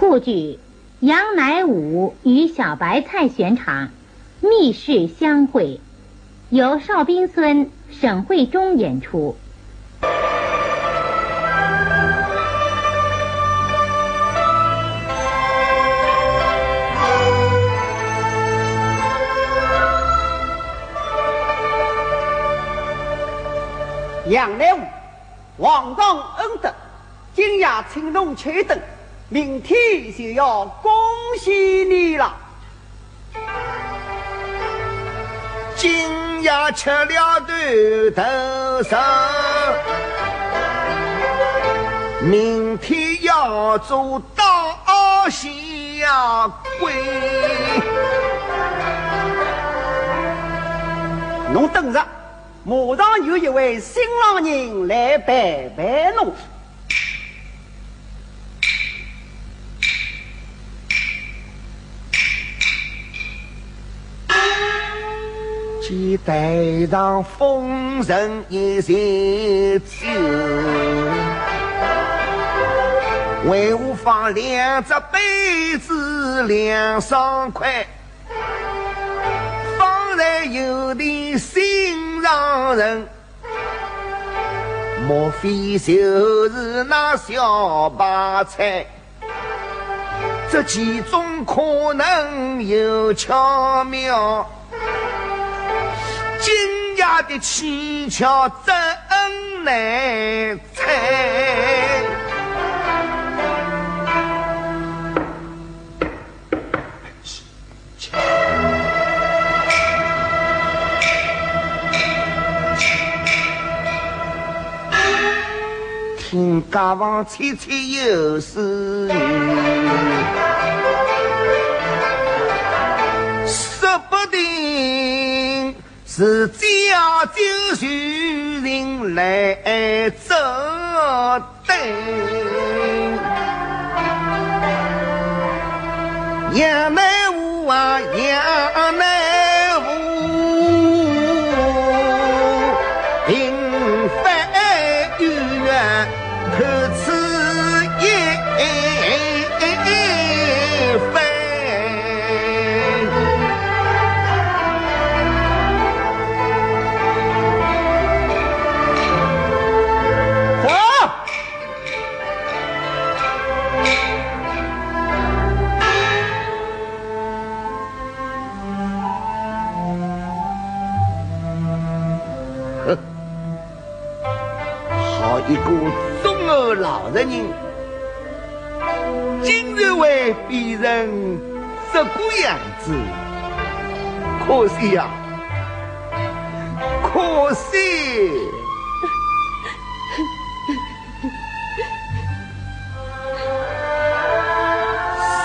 沪剧《杨乃武与小白菜》选场，密室相会，由邵兵孙、沈慧中演出。杨乃武，皇上恩德，今夜请侬吃等。明天就要恭喜你了，今夜吃了断头寿，明天要做大喜归。侬等着，马上有一位新郎人来拜拜侬。期台上丰盛一些酒，为我放两只杯子两双筷，方才有点心上人，莫非就是那小白菜？这其中可能有巧妙。今夜的蹊跷真难猜，听家房吹吹又是雨，说不定。是家就求人来作对，杨乃武啊，杨一个中二老实人，竟然会变成这个样子，可惜呀，可惜！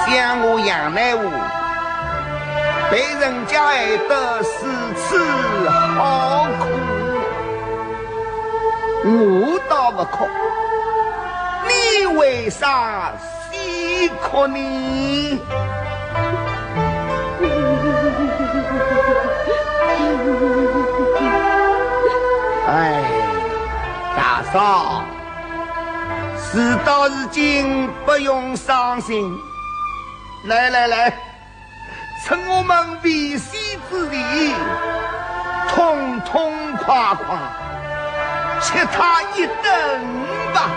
像我杨乃武，被人家爱得如此好。我倒不哭，你为啥先哭呢？哎，大嫂，事到如今不用伤心。来来来，趁我们为喜之地，痛痛快快。吃他一顿吧！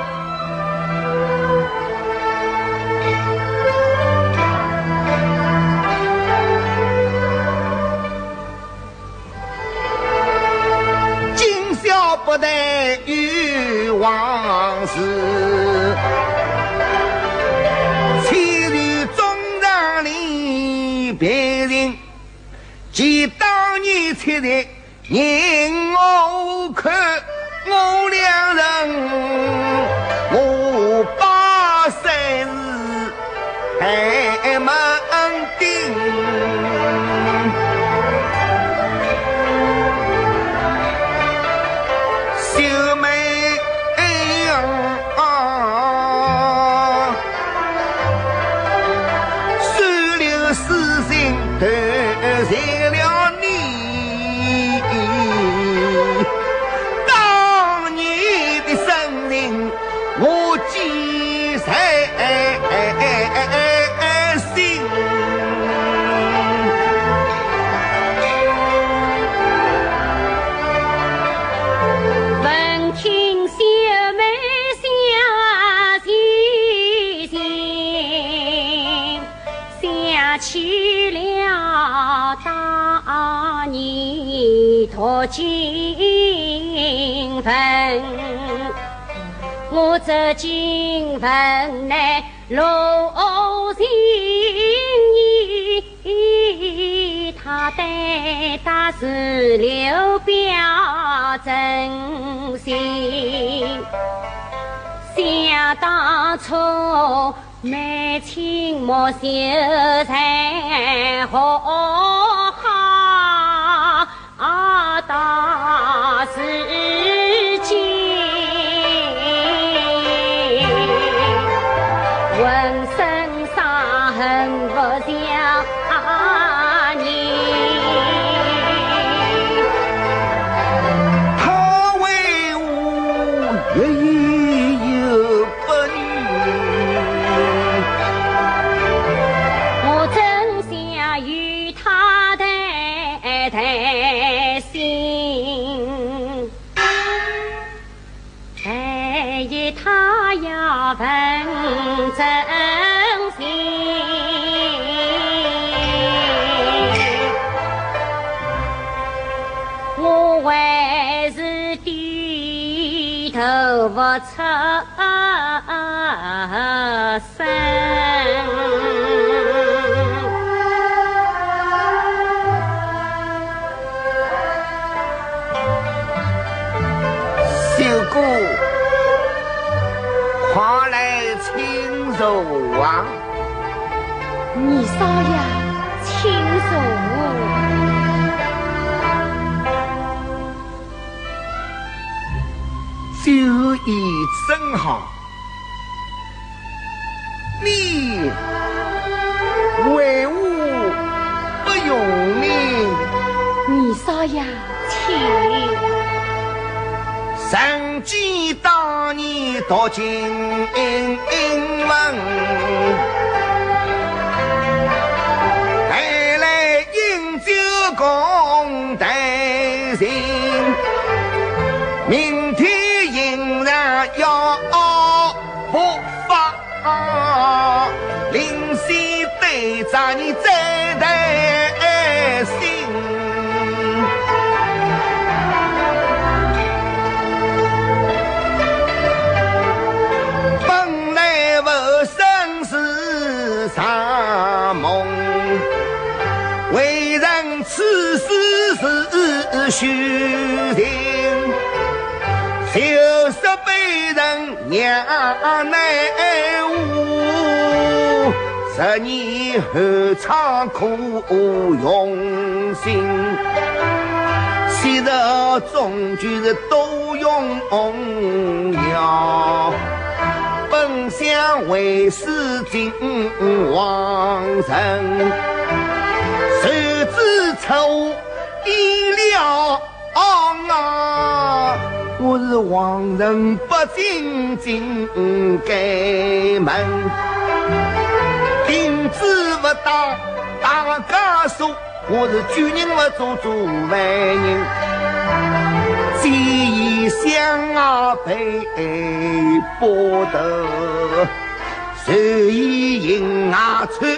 今宵不得有往事，千里中让里别人，记当年吃的人心得泥托金坟，我走进坟内落心意，他对大石榴表真心，想当初。满清莫秀才好秀姑，快来请坐啊！你少爷，请坐。酒意真好，你为我不用命。你少爷，请。曾记当年读经文，带来饮酒共对情，明天。要不发，临西对着你再担虚情，就是被。人娘奈何，十年后仓苦用心，昔日终究是多用药，本想为师尽王人，谁知出意料啊！我是王人，不进进该门，钉子不打大家说，我是举人不做做万人，见义相啊被剥夺，随意迎啊穿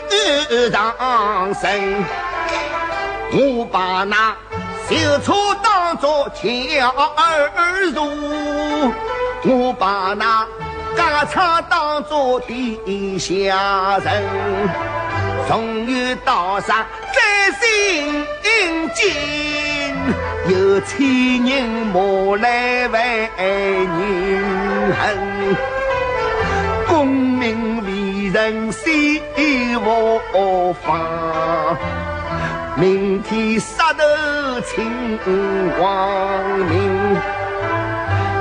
上身，我把那。就错当作巧儿如，我把那家常当作地下人，终于道上再心惊，有千人莫来为人恨，功名利人心无妨。明天杀头请光明，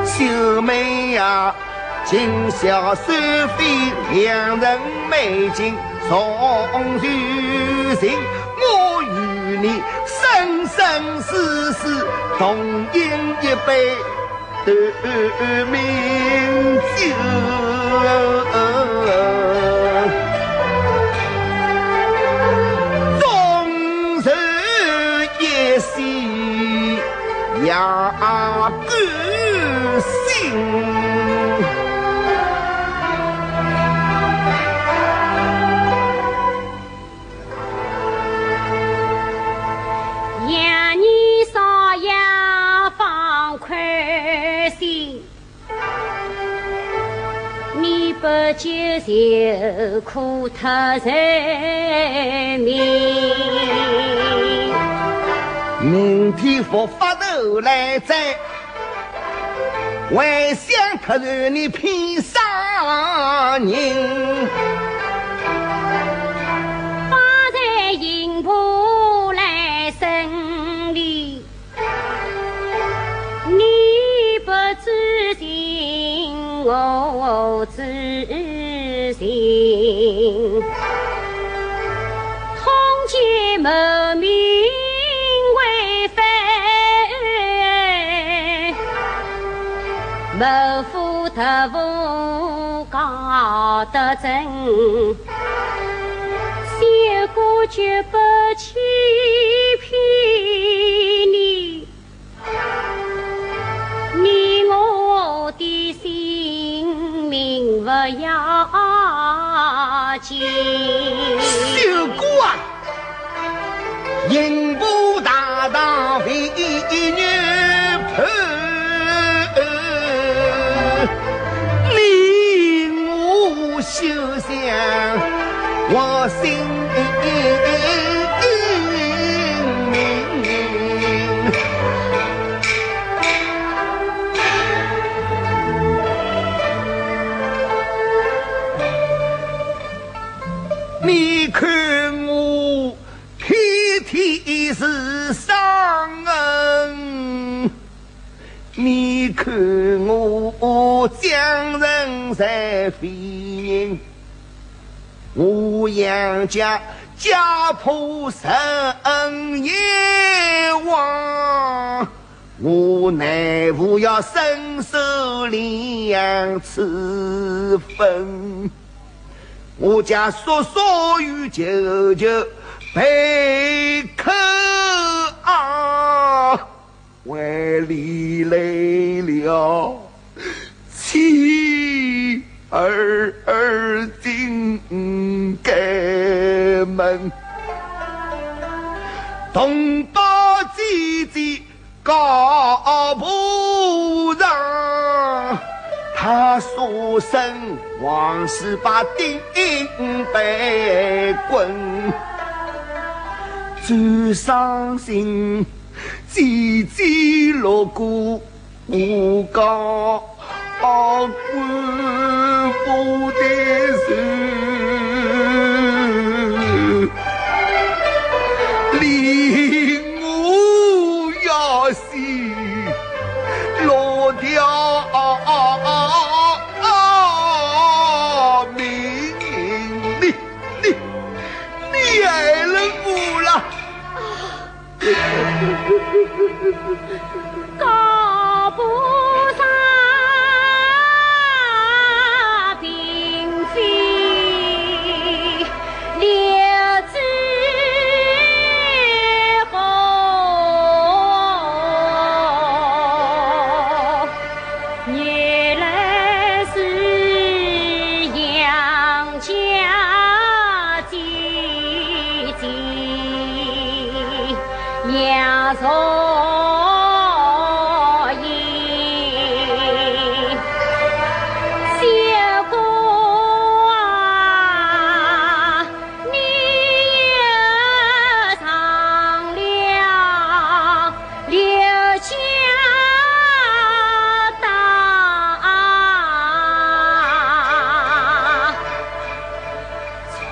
秀妹呀，今宵收费良人美景送如情，我与你生生世世同饮一杯断命酒。两不心，放宽心，你不救谁苦透人。明天复发。头来摘，还想特然你骗啥人？发财银铺来审理，你不知情，我知情，通奸谋谋夫特务搞得真，小哥绝不欺骗你，你我的性命不要紧。小哥啊，银布大当为女。我心你看我天天是伤恩，你看我将人在飞。我杨家家破人也亡，我乃父要伸手领养此分，我家叔叔与舅舅被扣啊，为离来了。妻儿儿进门，同胞姐姐告不让，他说声王十八顶被棍，最伤心姐姐落过我高。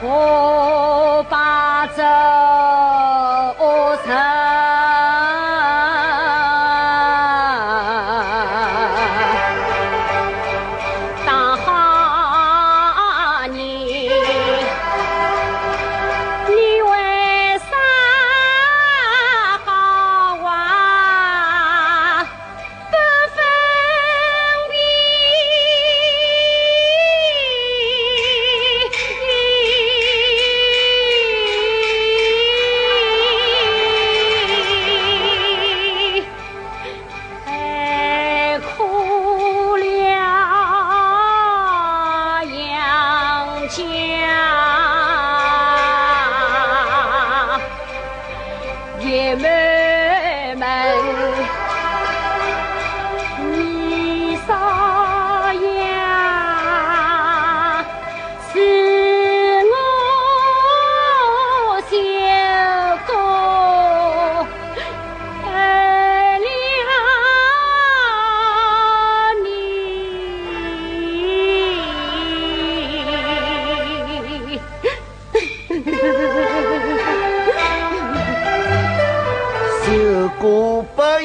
哦。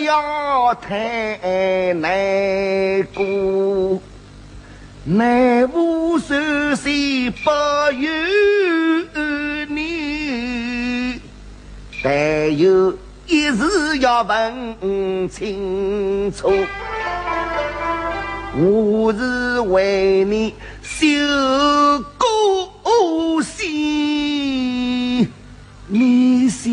要太难过，难无寿岁不由你，但有一事要问清楚，我是为你修过心，你是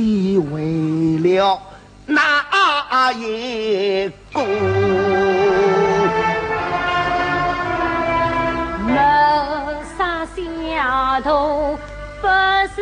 为了。那一个，谋杀小偷不是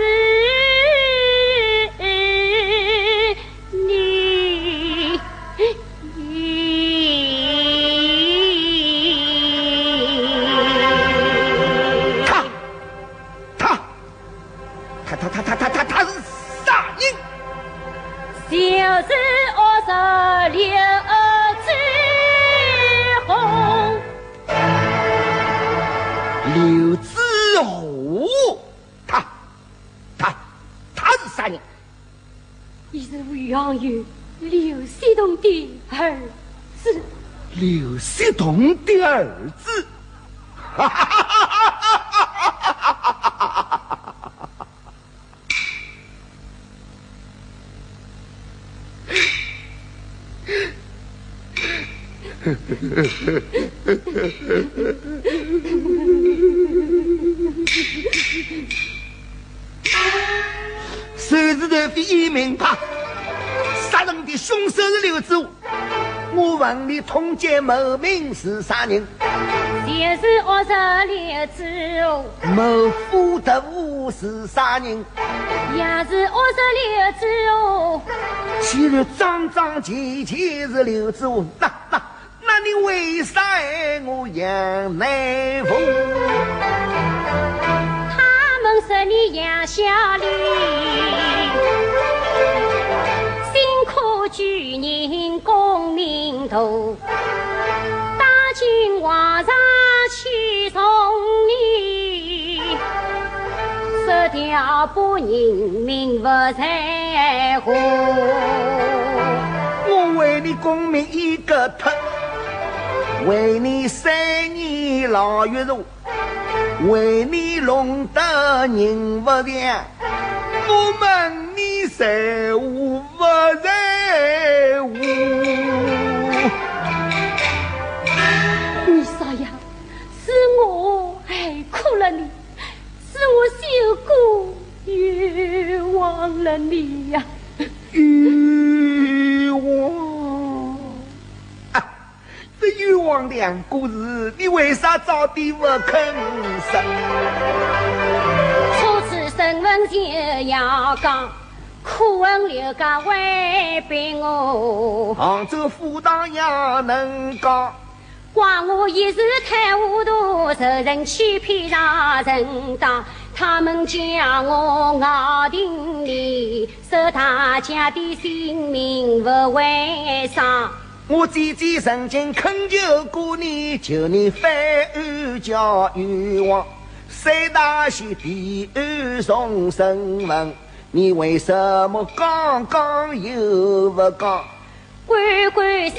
手指头非一名牌，杀人的凶手是刘子武。我问你，通奸谋名是啥人？就是恶蛇刘志宏，谋夫的武是啥人？也是恶蛇刘志宏。既然桩桩件件是刘子武，为啥爱我杨乃凤？他们说你杨小丽，辛苦举人功名大，大清皇上去送你，失掉把人命不在乎。我为你功名一个脱，为你三年牢狱囚，为你弄得人不良。我问你在乎不在乎？早点不肯说？初次审问就要讲，可恨刘家违背我，杭州府堂也能讲，怪我一时太糊涂，受人欺骗上人当。他们将我咬定里，受大家的性命不为上。我姐姐曾经恳求过你，求你翻案叫冤枉。三大喜地案送审问，你为什么刚刚又不讲？官官相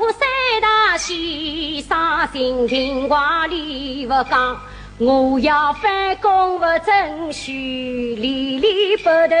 护三大喜，伤心情话里不讲。我要反攻不争取，里里不头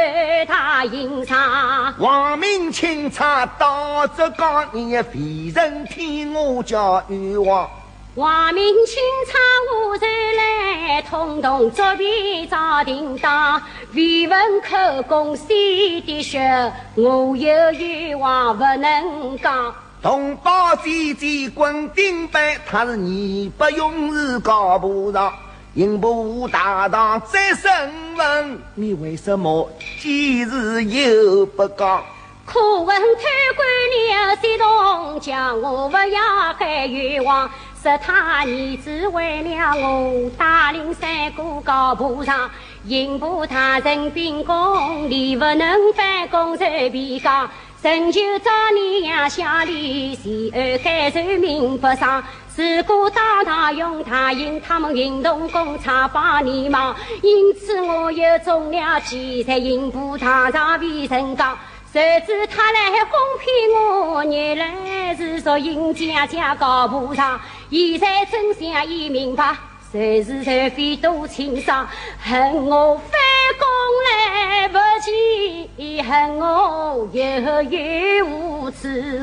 他隐藏。王明钦差到浙江，你也非人听我叫冤枉。王明清查我人来，统统作弊遭停当。未闻口供谁的血，我有冤枉不能讲。同胞姐姐滚顶板，他是义不容辞高不上，刑部大堂再审问，你为什么今日又不讲？可恨贪官刘西东，叫我不要害冤枉。是他儿子为了我，带领三个高部上，刑部大人秉公，你不能反攻随便讲。臣就找你杨小丽，谁而该受命不上？如果当堂用他引他们运动工厂帮你忙，因此我又中了计，在刑部堂上为臣讲。谁知他来哄骗我，原来是说尹家家高铺上，现在真相已明白，谁是谁非都清爽，恨我非攻来不及，恨我有冤无处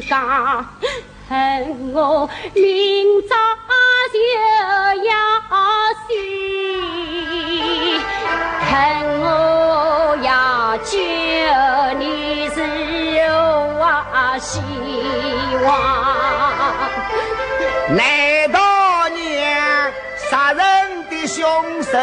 讲，恨我明早就要死，恨我要救你。希望，难道娘杀人的凶手